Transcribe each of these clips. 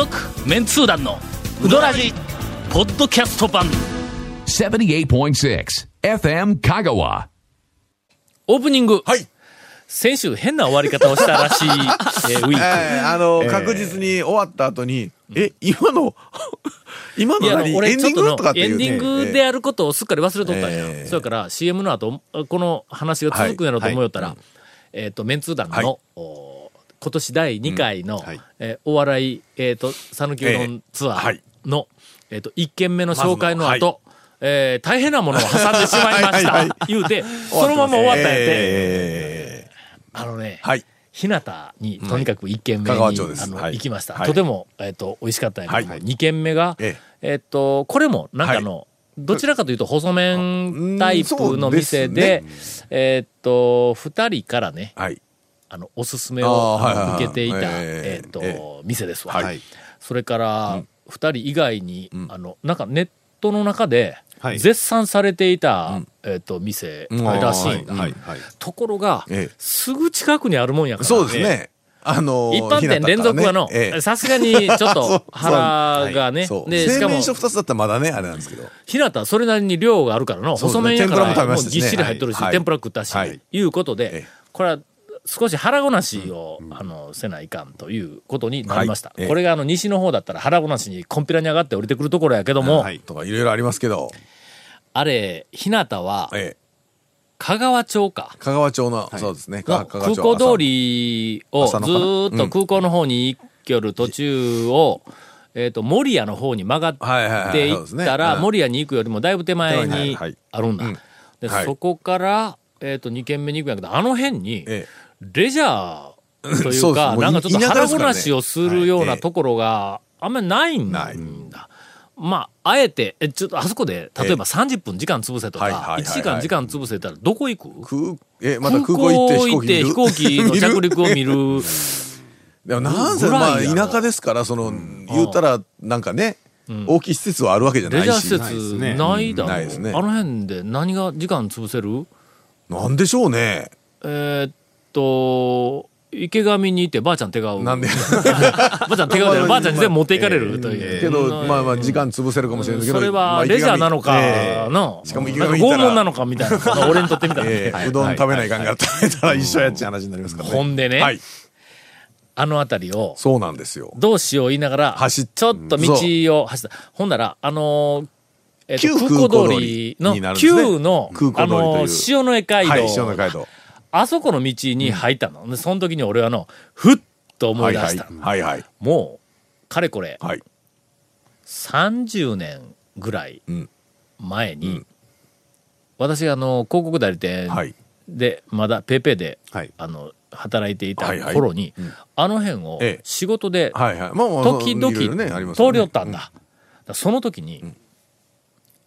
続メンツー団のウドラジポッドキャスト版。78.6 FM Kagawa. オープニング、はい。先週変な終わり方をしたらしい、えーウィーク、えー。あの、確実に終わった後に、え、今の、今の何？俺ンディングとのとかっていう、ね。エンディングであることをすっかり忘れとったんや。ええそれから CM の後、この話が続くんやろと思いよったら、えっ、と、メンツー団の、はい。お今年第2回の、はい。えーお笑い、えっ、と、讃岐うどんツアーええはい。の、えっ、と、1軒目の紹介のまずの後、えー大変なものを挟んでしまいました。はいはいはい。言うて、そのまま終わったんやって。えあのね、ーはい。日向にとにかく1軒目に、香川町です。あのはい。行きました、はい。とても、えっと美味しかったんやけども、はい。2軒目が、ええ。っとこれもなんかの、どちらかというと細麺タイプの店でうんそえっと2人からねはい。あのおすすめを受けていた、えっとえ店ですわ、はい。それから2人以外に、あのなんかネットの中ではい。絶賛されていた、えっと店うん。らしい。ところが、ええ。すぐ近くにあるもんやからそうですね。あのー、一般店連続はの。さすがにちょっと 腹がね。でしかも製麺所二つだったらまだね、あれなんですけど。日向はそれなりに量があるからの細麺やからもうぎっしり入っとるし、はい。天ぷら食ったし、はい。い、うことで、ええ。これは少し腹ごなしを、あのせないかんということになりました、はい。ええ。これがあの西の方だったら腹ごなしにコンピラに上がって降りてくるところやけども、はいとかいろいろありますけど。あれ日向はええ。香川町か。香川町の、そうですね。のか香川町空港通りをずっと空港の方に行きよる途中を、えっ、と、守谷の方に曲がはいはいはいっていったら、うん。守谷に行くよりもだいぶ手前はいにはい。あるんだ。うん。で、はい。そこから、えっ、と、2軒目に行くんやけど、あの辺に、えレジャーというか、なんかちょっと腹ごなしをするようはないところがあんまりないんだ。まあ、あえて、え、ちょっとあそこで、例えば30分時間潰せとか、はいはいはいはい。1時間時間潰せたらどこ行く？空、え、また空港行って飛行機の 着陸を見る。でもなんせ、まあ、田舎ですから、その、言うたら、なんかね、大きい施設はあるわけじゃないし。レジャー施設ね。ないだろ、ないですね。あの辺で何が時間潰せる？なんでしょうね。えーっと、池上にいてばあちゃん手顔。なんで？ばあちゃん手顔で ばあちゃんに全部持っていかれるという。けど、まあまあ、時間潰せるかもしれないけど。それはまあレジャーなのかええの、しかも池上拷問なのかみたいな俺にとってみたら、ええうどん食べないかんから 食べたら一緒やっちゃう話になりますからね。ほんでねはい。あの辺りを、そうなんですよ。どうしよう言いながら、走っちょっと道を走った。ほんなら、あのーえっと旧空港通りの旧の、あのー塩の江街道、はい、塩の街道。あそこの道に入ったの。でその時に俺はの、ふっと思はいいはい。出した。はいはい。もう、かれこれ、はい。30年ぐらいうん前に、うん私があの、広告代理店はい。で、まだペイペイで、はいあの、働いていたはいはい頃に、うんあの辺をええ仕事で時々通り寄ったんだ。その時に、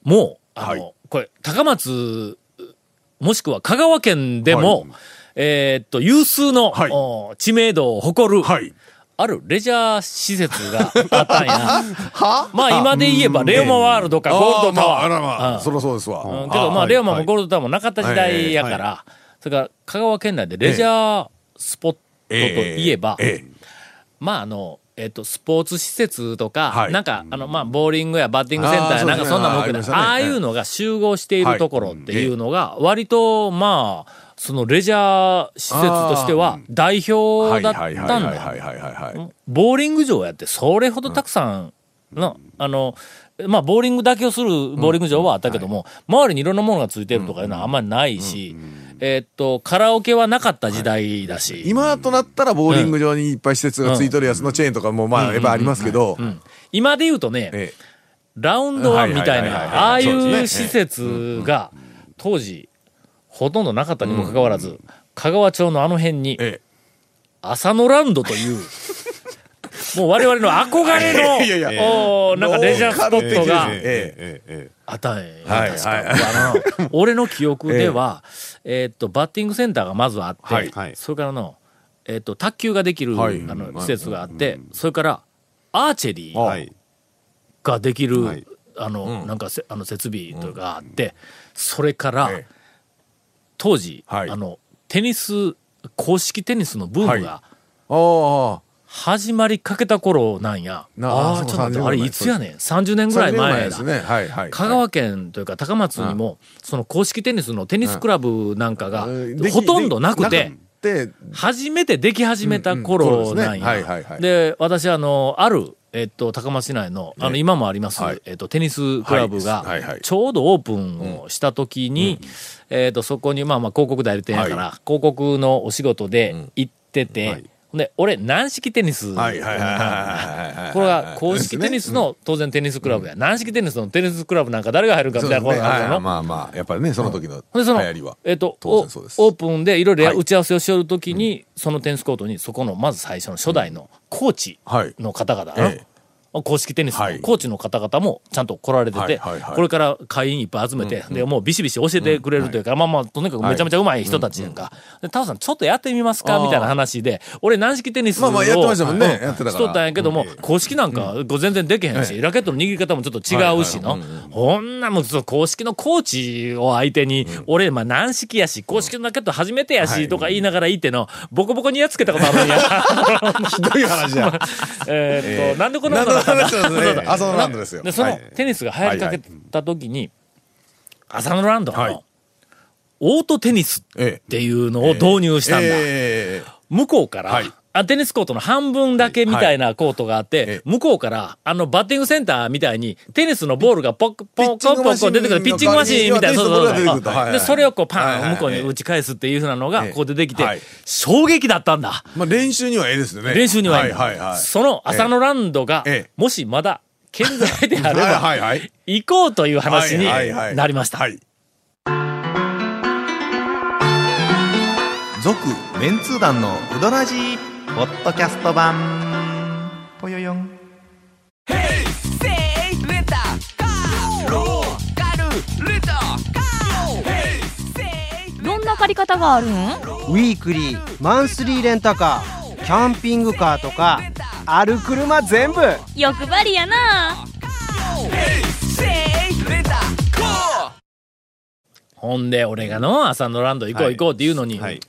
もう、あの、はいこれ、高松、もしくは香川県でも、はい。えーっと、有数の、はい。お知名度を誇る、はい。あるレジャー施設があったんや。は？まあ今で言えば、レオマワールドかゴールドタワー。あーまあ、あらまあ、うん。そりゃそうですわ。うん。けど、まあ、はい。レオマもはいゴールドタワーもなかった時代やから、はそれから香川県内でレジャースポットといえば、ええ。まああの、えっ、と、スポーツ施設とか、はい。なんか、あの、まあ、ボーリングやバッティングセンターや、なんかそんなもんあーあいうのが集合しているところっていうのが、割と、まあ、そのレジャー施設としては代表だったはいんだ。ボーリング場やって、それほどたくさんの、あの、まあ、ボーリングだけをするボーリング場はあったけども、周りにいろんなものがついてるとかいうのはあんまりないし、えーっと、カラオケはなかった時代だし、今となったらボーリング場にいっぱい施設がついとるやつのチェーンとかもまあやっぱありますけど、今で言うとね、ええ。ラウンドワンみたいはいはいはいはいな、ああいそう施設が、当時、ほとんどなかったにもかかわらず、香川町のあの辺に、え浅野ランドという、もう我々の憧れの、いやいやなんかレジャースポットがローカル的ですねえはいはい。あの 俺の記憶では、えーっと、バッティングセンターがまずあって、はいはい。それからの、えーっと、卓球ができる、はい。あの施設があって、それから、アーチェリーはい。ができる、はい。あの、なんかせあの設備というかがあって、それから、え当時、はい。あの、テニス、公式テニスのブームがああ、始まりかけた頃なんや。なああ、ちょっと待って、30あれいつやねん？30年ぐらい前だ。ですね。はいはい。香川県というか高松にも、その公式テニスのテニスクラブなんかがほとんどなくて、で初めてでき始めた頃なんや。はいで、私、あの、ある、えっと、高松市内の、あの、ね今もありますはい、えっと、テニスクラブがちょうどオープンをした時に、えっと、そこに、まあまあ、広告代理店やからは、広告のお仕事で行ってはてい、で、俺、軟式テニス。はいはいはいはい。これが公式テニスの当然テニスクラブや。軟式テニスのテニスクラブなんか誰が入るかみたいなことそうですねはいがあるの。まあまあ、やっぱりね、その時のほんで、その、流行りは。えっ、と、オープンでいろいろはい打ち合わせをしよるときに、そのテニスコートに、そこの、まず最初の初代のコーチはい。の方々、ええ公式テニスはい。のコーチの方々もちゃんと来られてて、これから会員いっぱい集めて、で、もうビシビシ教えてくれるというか、まあまあ、とにかくめちゃめちゃうまい人たちやんか。で、タオさん、ちょっとやってみますかみたいな話で、俺、軟式テニスを、まあまあやってましたもんね。うんやってたしとったんやけども、公式なんか、全然できへんし、ラケットの握り方もちょっと違うしの、ほんなもう公式のコーチを相手に、俺、まあ軟式やし、公式のラケット初めてやし、とか言いながら言っての、ボコボコにやっつけたことあるんや。ひどい話や。えーっと、なんでこんなこと浅野ランドですよ。で、そのはい。テニスが流行りかけた時に、浅野ランドはい。の、オートテニスっえていうのを導入したんだ。ええ。向こうから、はいあテニスコートの半分だけみたいなコートがあって、ええ向こうから、あの、バッティングセンターみたいに、テニスのボールがポッ、ポッ、ポッ、ポッ、ポッ出てくる、ピッチングマシーンみたいな、そうそうそうで、それをこう、パーン、向こうに打ち返すっていうふうなのが、ええこう出てきてはい、衝撃だったんだ。まあ練習にはええですよね。練習にはいい,、はいはいはい。その浅野ランドが、ええもしまだ健在であれば。行こうという話になりました。はい。続メンツー団のウドラジーポッドキャスト版。ぽよよん。どんな借り方があるんウィークリーマンスリーレンタカーキャンピングカーとかある車全部。欲張りやな。ほんで、俺がの、浅野ランド行こう行こうって言うのに、はい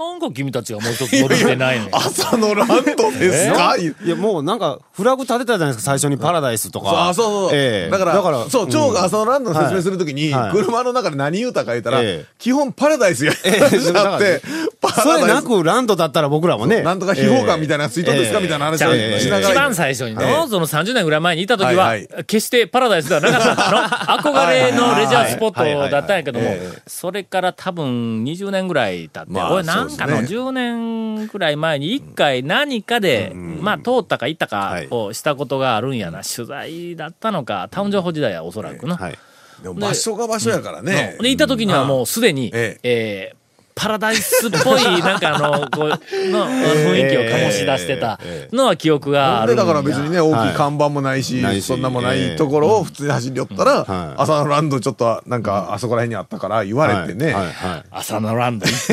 なんか君たちがもう一つ戻ってない。朝のランドですか？いや、もうなんか、フラグ立てたじゃないですか、最初にパラダイスとか。あ、そうそう。ええだから、だから、そう、蝶が朝のランドの説明するときに、はい車の中で何言うたか言ったら、ええ基本パラダイスやええ話だって、パそれなラダイス。くランドだったら僕らもね。なんとか秘宝館みたいなのついとんですかみたいな話をしながら。一番最初にの、ええその30年ぐらい前にいた時は、はいは決してパラダイスではなかった の。憧れのレジャースポットだったんやけどもそれから多分20年ぐらい経って、まあ俺なんかのそうです10年ぐらい前に一回何かで、まあ通ったか行ったかをしたことがあるんやな。取材だったのか、タウン情報時代はおそらくの。はい。でも場所が場所やからね。で、行った時にはもうすでに、ええーパラダイスっぽい、なんかあの、こう、の、雰囲気を醸し出してたのは記憶があるんや。でだから別にね、大きい看板もないし、ないしそんなもないところを普通に走り寄ったら、はい。朝のランドちょっとなんかあそこら辺にあったから言われてね、はいはいはい。朝のランド。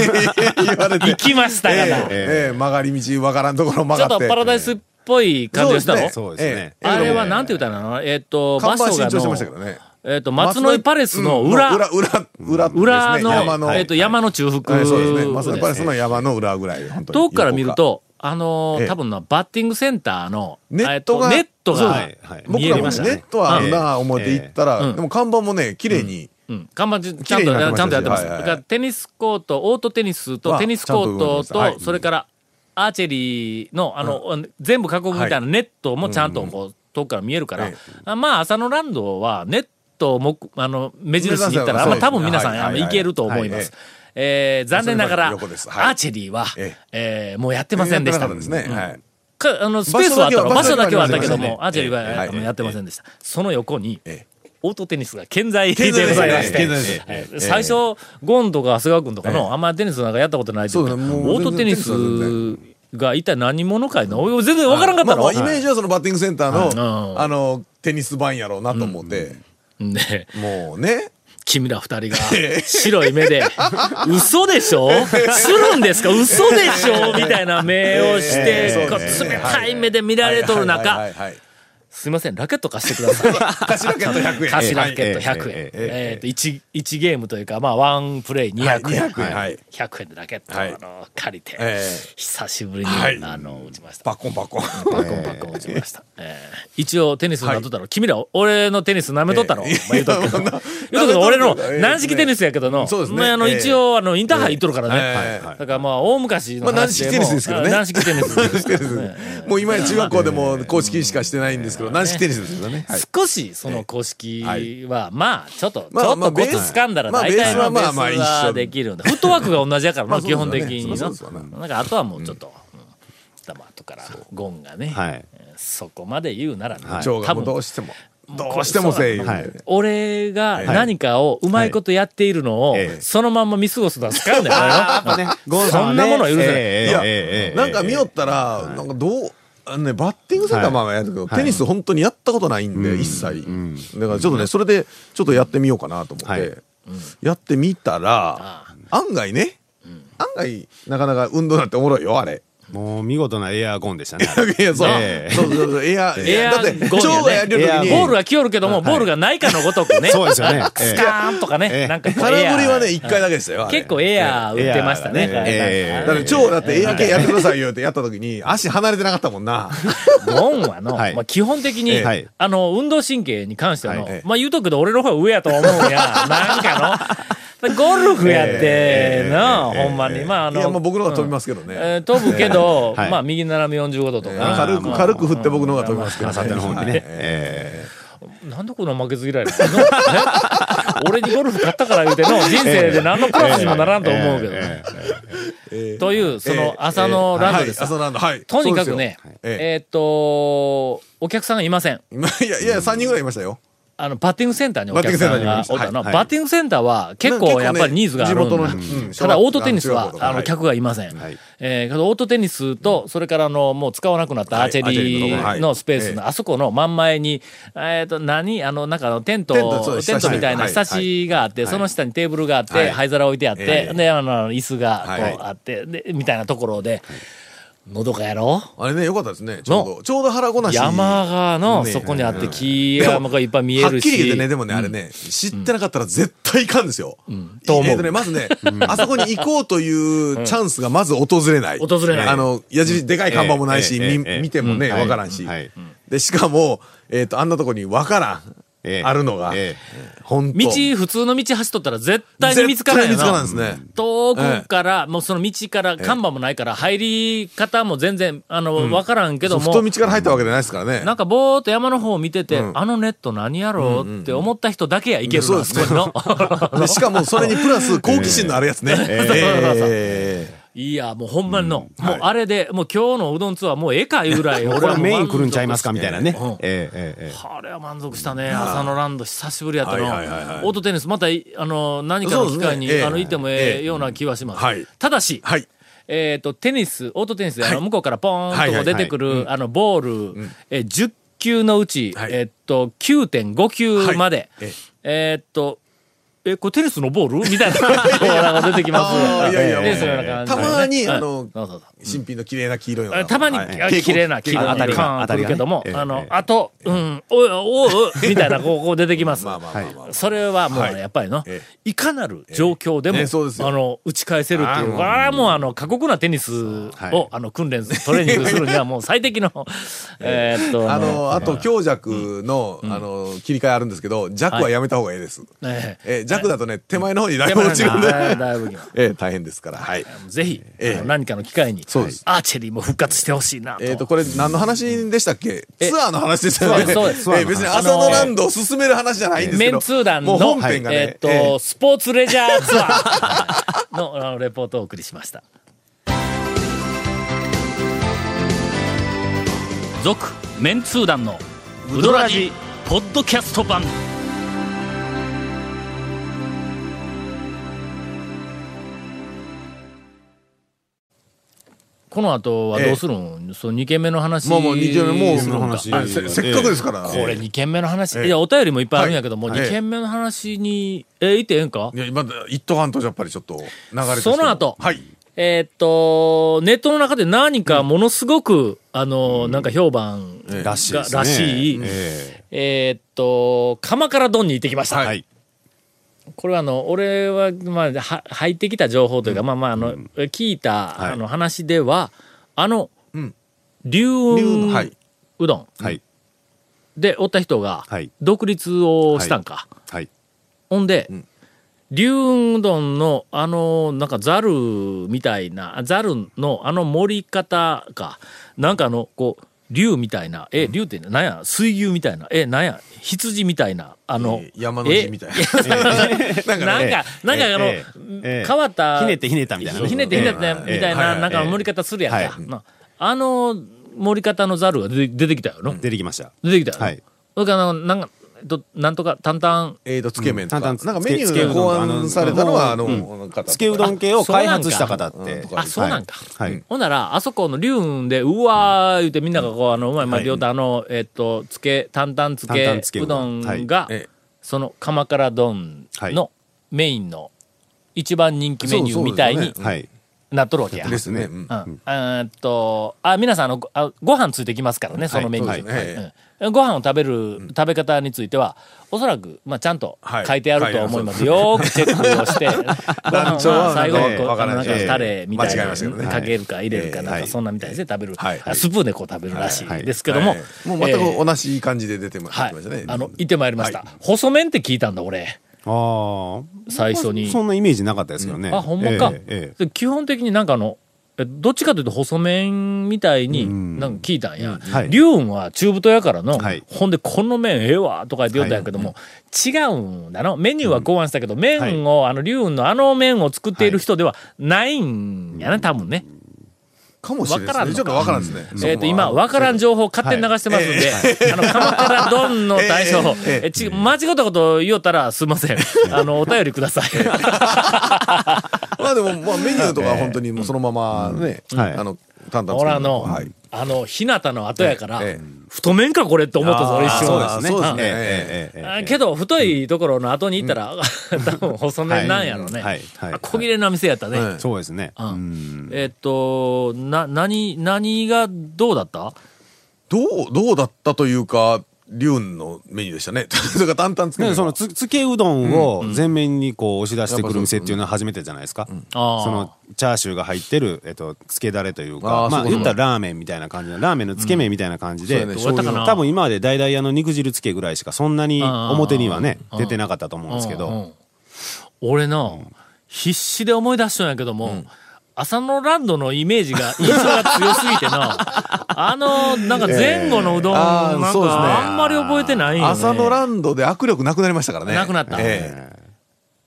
言われて。行、きましたがな。ええええ曲がり道わからんところ曲ちょっがって。とパラダイスっぽい感じがしたの、そうですね。ええあれはなんて言ったらいいの？えっ、と、看板新調してましたけの、どね。えっ、と、松の井パレスの裏、うん裏、裏、裏ですね、裏の、山の、えっ、と、山の中腹はいそうですね。で松のパレスの山の裏ぐらい、本当に。遠くから見ると、あのーええ。多分な、バッティングセンターの、ネットがえっとネットがそう。はいはい。見僕らもね、えましたね。ネットはあるな思って行ったら、うん。でも看板もね、綺麗に、うん、看板ちちゃんと、ちゃんとやってます。はいはいはい。だからテニスコート、オートテニスとはテニスコートとそれからアーチェリーの、あの、全部囲むみたいなネットもちゃんとこう、遠くから見えるからえ、あまあ、浅野ランドはネットをもあの、目印に行ったら、まあ多分皆さん、はいはいけると思います。はい。えー残念ながら、アーチェリーはえ、え。ーもうやってませんでした。かったですね。はい。かあの、スペースはあったの。場場所所だけはあったけども、アーチェリーはやってませんでした。その横に、えオートテニスが健在でご健在ですざいまして。最初、ゴンとか長谷川君とかの、あんまテニスなんかやったことないって言うけどそうだねもうオートテニスが一体何者かいな。俺全然わからんかったの。イメージはそのバッティングセンターの、うん。あの、テニス版やろうなと思って、で、もうね、君ら二人が 白い目で、嘘でしょ？するんですか？嘘でしょ？みたいな目をして、冷たい目で見られとる中、すいません、ラケット貸してください。貸しラケット100円。貸しラケット100円。えええっと、1、一ゲームというか、まあ、ワンプレイ200円。200円。はい。100円でラケットあの借りて、え久しぶりに、はい。あの、打ちました。パッコンパッコン。パッコンパッコン打ちました。えー一応テニスなっとったろ、君ら俺のテニス舐めとったろ、ええ。まあ、言うとく 言うとくけど俺の軟式テニスやけどの、そうですね。まあ、あの、ええ。一応、あの、インターハイ行っとるからね。ええ。だからまあ、大昔のまあ軟式テニスですけどね。軟式テニス もう今や中学校でも公式しかしてないんですけど、軟式テニスですよね。はい少しその公式は、まあ、ちょっと、まあちょっとコツ掴んだらまあ大体のベースはできるんだ。フットワークが同じやからな、基本的にの。なんかあとはもうちょっと、うんだまあ後からゴンがね、はいそこまで言うならね、長がもうどうしても、どうしてもせえ言うてはい俺が何かをうまいことやっているのを、はいええそのまんま見過ごすのは使うんだよそんなものは許せないいやええええええなんか見よったら、なんかどう、あのね、バッティングセンターはまあやるけど、テニス本当にやったことないんで、一切。だからちょっとね、それでちょっとやってみようかなと思っはい。て、やってみたら、案外ね、案外、なかなか運動なんておもろいよ、あれ。もう見事なエアゴンでしたね。いや、そう。ええ。そうそうそう、エア、エアだって、蝶がやるボールが来よるけども、ボールがないかのごとくね。そうですよね。スカーンとかね、ええ。なんか空振りはね、一回だけでしたよ。結構エアー打ってましたね。ええ。だから蝶だってエア系やってくださいよってやったときに、足離れてなかったもんな。ゴンはの、はい。まあ、基本的に、あの、運動神経に関してはの、まあ言うとくけど俺の方が上やと思うんや。なんかの、ゴルフやっての、ほんまに。まああの、いや、もう僕の方が飛びますけどね。えー飛ぶけど、はいまあ右斜め45度とかな、軽く、軽く振って僕の方が飛びますけどあさっての方にね。なんでこんな負けず嫌いなの？ね俺にゴルフ買ったから言うての、人生で何のプラスにもならんと思うけどね。という、その朝のランドですはい朝のランド、はい。とにかくね、ええーっと、お客さんがいません。えいや、いや、3人ぐらいいましたよ。あの、バッティングセンターにお客さんがおったの。はいバッティングセンターは結構やっぱりニーズがあるんただ、オートテニスはあの、客がいません。はい。えオートテニスと、それからあの、もう使わなくなったアーチェリーリのスペースえの、あそこの真ん前に、えっと、何？あの、なんかテントテントみたいなはい下地があって、はい。その下にテーブルがあって、はい。灰皿置いてあってえ、え。で、あの、椅子がはい。こうあって、で、みたいなところで、のどかやろ？あれね、よかったですね。ちょうど。ちょうど腹ごなし。山がの、ねそこにあって、木山がいっぱい見えはっるし。きり言ってね、でもね、あれね、知ってなかったら絶対いかんですよ。と思うえーとね、まずね、あそこに行こうというチャンスがまず訪れない。訪れないあの、矢印、でかい看板もないし、見てもね、うんわからんしはい。で、しかも、えっと、あんなとこにわからん。ええ。あるのが。え。本当。道、普通の道走っとったら絶対に見つからない見つからん。ですね。遠くから、もうその道から、看板もないから、入り方も全然、あの、わからんけども、太道から入ったわけじゃないですからね。なんかぼーっと山の方を見てて、うん。あのネット何やろうって思った人だけやいけるの、そうですしかも、それにプラス、好奇心のあるやつね。ええいや、もうほんまにの、もうあれで、もう今日のうどんツアーもうええかいうぐらい、俺はメイン来るんちゃいますかみたいなね。うん。ええええええ。あれは満足したね。朝のランド久しぶりやったの。オはいはいはいはい。ートテニス、またい、あの、何かの機会に、ねええあの、行ってもええええような気はします。はい。ただし、はい。えっ、と、テニス、オートテニスで、あの、向こうからポーンと出てくる、あの、ボール、えー10球のうち、はい。えっと、9.5球まで、えっと、え、これテニスのボール？みたいな。のが出てきます。いやいや、ね、たまに、あの、新品の綺麗な黄色いの。たまに、綺麗な黄色いの。が当たりけども、あの、あと、うん、おおおみたいな、こう出てきます。それはもう、やっぱりの、いかなる状況でも、あの、打ち返せるっていう、これはもう、あの、過酷なテニスを、あの、訓練、トレーニングするには、もう最適の、えっと、あの、あと強弱の、あの、切り替えあるんですけど、弱はやめた方がいいです。え、弱楽だとね手前の方にだいぶ落ちるんで、え、大変ですから、はい、ぜひ、え、何かの機会にアーチェリーも復活してほしいなと、え、とこれ何の話でしたっけ？ツアーの話ですよね。そうですえー、別に朝のランドを進める話じゃないんですけど。メンツー団の、えっと、スポーツレジャーツアーのあ のレポートをお送りしました。続メンツー団のウドラジポッドキャスト版。この後はどうするん、そう2件目の話もうもう二件目もうする話。あせせっかくですから。これ2件目の話、ええ。いや、お便りもいっぱいあるんやけども、はい。2件目の話に、え、言ってええんか？いや、今、一斗半とやっぱりちょっと流れてもその後？はい。えーっと、ネットの中で何かものすごく、あの、なんか評判が、らしい。らしい、ええ。ーっと、釜から丼に行ってきました。えはい。これはあの、俺は、まあ、は入ってきた情報というか、まあまあ、あの、聞いた、はい。あの話では、あの、ん。龍龍雲のはい。うどん。はい。でおった人がはい、独立をしたんか。はい。ほんで、龍雲うどんのあの、なんかザルみたいな、ザルのあの盛り方か、なんかあの、こう、竜みたいな、え、竜ってなんや、水牛みたいな、え、なんや、羊みたいな、あの、えー山の字みたいなな。なんか、なんかあの、ええ変わった、ひねってひねったみたいなね。ひねってひねってええみたいな、ええなんか盛り方するやんか。あの盛り方のザルが出て出てきたよの。出てきました。出てきたよの。はいそれからなんか、えっとなんとか、担々、えーと、つけ麺とか。うんなんかメニューが考案されたのは、あの、方つけうどん系を開発した方って。そうなん。かあ、そうなんか。はい。ほんなら、あそこの龍雲で、うわー言うてみんながこう、あの、うまいまい両手、あの、えっと、つけ、担々つ担け々つけうどんんが、えその釜から丼はい。のメインの一番人気メニューみたいに。なっとるわけや。ですね。うん。うん。えーっと、あ、皆さん、あの、ご飯ついてきますからね、そのメニュー。ご飯を食べる食べ方については、おそらく、まあ、ちゃんとはい。書いてあると思います。よーくチェックをして、ご飯長はは最後こう、なんかタレみたいなかけるか入れるか、はいなんかそんなみたいで食べる。スプーンでこう食べるらしいはい。ですけども。はい。もう全えーく同じ感じで出てましたね。。あの、行ってまいりました。は。細麺って聞いたんだ、俺。ああ。最初に。そんなイメージなかったですけどね。あ、ほんまか。基本的になんかあの、えどっちかというと細麺みたいにん。なんか聞いたんや。はい。龍雲は中太やからの、はい。ほんでこの麺ええわとか言って言ったんやけども、違うんだの。メニューは考案したけど、麺を、あの龍雲のあの麺を作っている人ではないんやね、多分ね。かもしれないですね。わからんのかちょっとわからんですね。えっ、と、今、わからん情報勝手に流してますんで、あの、鎌倉丼の対象、えち、間違ったこと言おったらすいません。あの、お便りください。まあでも、まあメニューとか本当にもうそのままね、はいあの、淡々俺あの、はい。あの、日向の後やから、ええ太麺かこれって思ったぞ、俺一瞬。そうですね。そうですねええけど、太いところの後に行ったら、多分細麺なんやろね。はいはいあ小切れな店やったね。はいそうですね。うんうんえっと、な、何、何がどうだった？どう、どうだったというか、龍のメニューでしたね。それから淡々つけそのつつけうどんを全面にこう押し出してくる店っていうのは初めてじゃないですか。ああ。そのチャーシューが入ってる、えっと、つけだれというあかまあーそうか言ったらラーメンみたいな感じのラーメンのつけ麺みたいな感じで、うん。ね。多分今まで大々あの肉汁つけぐらいしかそんなに表にはねうん出てなかったと思うんですけど、うんうん俺の、必死で思い出したんやけども、浅野ランドのイメージが、印象が強すぎての、あの、なんか前後のうどん、なんかあんまり覚えてないよ、ね。朝のランドで握力なくなりましたからね。なくなった。え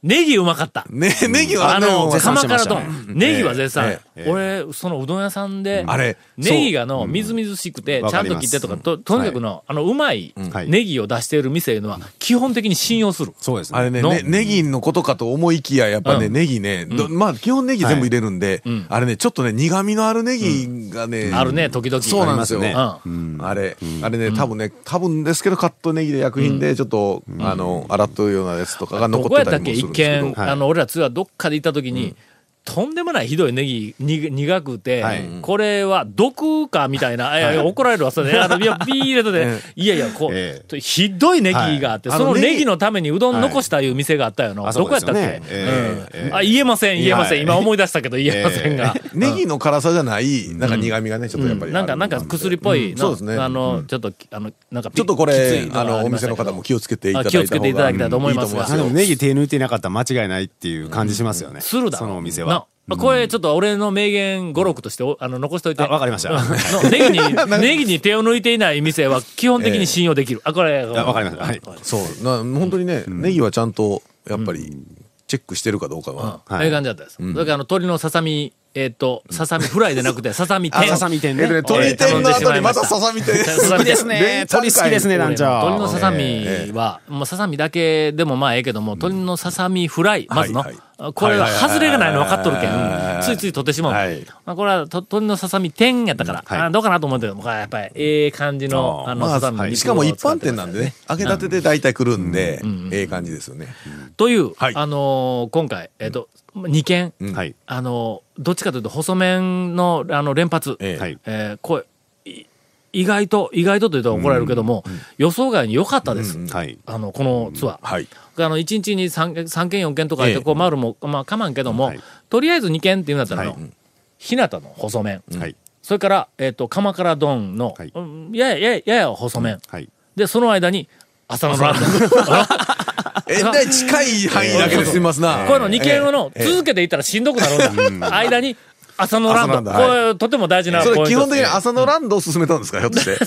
ネギうまかった。えね、ネギはねあの、もう絶賛鎌倉してました丼。ネギは絶賛。え。俺、そのうどん屋さんで、あれネギがの、みずみずしくて、ちゃんと切ってとか、と、とにかくの、あの、うまいはい。ネギを出している店いうのは、基本的に信用する。そうですね。あれねの。ね、ネギのことかと思いきや、やっぱね、うん。ネギね、どまあ基本ネギ全部入れるんで、ん。あれね、ちょっとね、苦味のあるネギがね、あるね、時々。そうなんですよ。ありますね。うん。あれ、あれね、多分ね、多分ですけど、カットネギで薬品で、ちょっと、あの、洗っとるようなやつとかがど残こやったっけ一ってたりもするんで。すけ？見、あの、俺らツアーどっかで行った時に、とんでもないひどいネギ、に苦くて、はい。これは毒かみたいな、いやい。や怒られるわ、それ。あの、いや、ビー入れとで、いやいや、こう、えひどいネギがあって、そのはいあのネギ。のためにうどん残したいう店があったよの。あどこやったっけ、ね。ええうん。あ、言えません、言えません。はい今思い出したけど言えませんが。ネギの辛さじゃない、なんか苦味がね、ちょっとやっぱりある。な。ん。か、なんか薬っぽいの、そうですね。あの、ちょっと、あの、なんかピ、ちょっとこれあの、お店の方も気をつけていただいたあ気をつけていただきたいと思いますが。ネギ手抜いてなかったら間違いないっていう感じしますよね。するだろそのお店なは。これちょっと俺の名言語録としておあの残しといて。あわかりましたネギに、ネギに手を抜いていない店は基本的に信用できる。あ、これ。あわかりました。はい。そう。な本当にね、ネギはちゃんと、やっぱり、チェックしてるかどうかは。ああいう感じだったです。それからあの鶏のささみ、えっと、ささみフライでなくて、ささみ天。ささみ天ねえっとね、鶏天の後にまたささみ天。好きですね。鳥好きですね、団長。鶏のささみは、もうささみだけでもまあええけども、鶏のささみフライ、まずのはいはい。これは外れがないの分かっとるけん。ついつい取ってしまう。はいまあこれはと鶏のささみ天やったから、はいあどうかなと思っても、これやっぱりええ感じの、あの、まささみしかも一般店なんでね、揚げたてで大体来るんで、ええ感じですよね。という、はいあのー今回、えっ、と、2件、はい。あのーどっちかというと細麺の、あの、連発。ええはい。えーこうい意外と、意外とと言うと怒られるけども、予想外に良かったです。はい。あの、このツアー。はい。あの、1日に 3, 3件4件とかこう、回るも、まあ、かまんけども、はいとりあえず2件っていうんだったらの、はい日向の細麺。はい。それから、えっ、と、鎌倉丼の、やや、やや、やや細麺。はい。で、その間に、朝のランド。えらい近い範囲だけで済みますな。こういうの2件をの、ええ続けていったらしんどくなるんだ。間に、朝のランド。朝のランドはいこれ、とても大事なそポイントれ基本的に朝のランドを勧めたんですか？ひょっとして。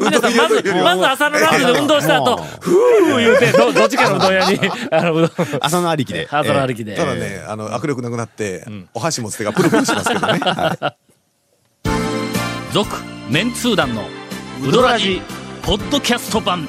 皆さん、まず、まず朝のランドで運動した後、ふー言うて、ど、どっちかのうどん屋に、あの、うどん、朝のありきで。朝の歩きで。ただね、あの、握力なくなって、お箸持つ手がプルプルしますけどね。はい続メンツー団のウドラジポッドキャスト版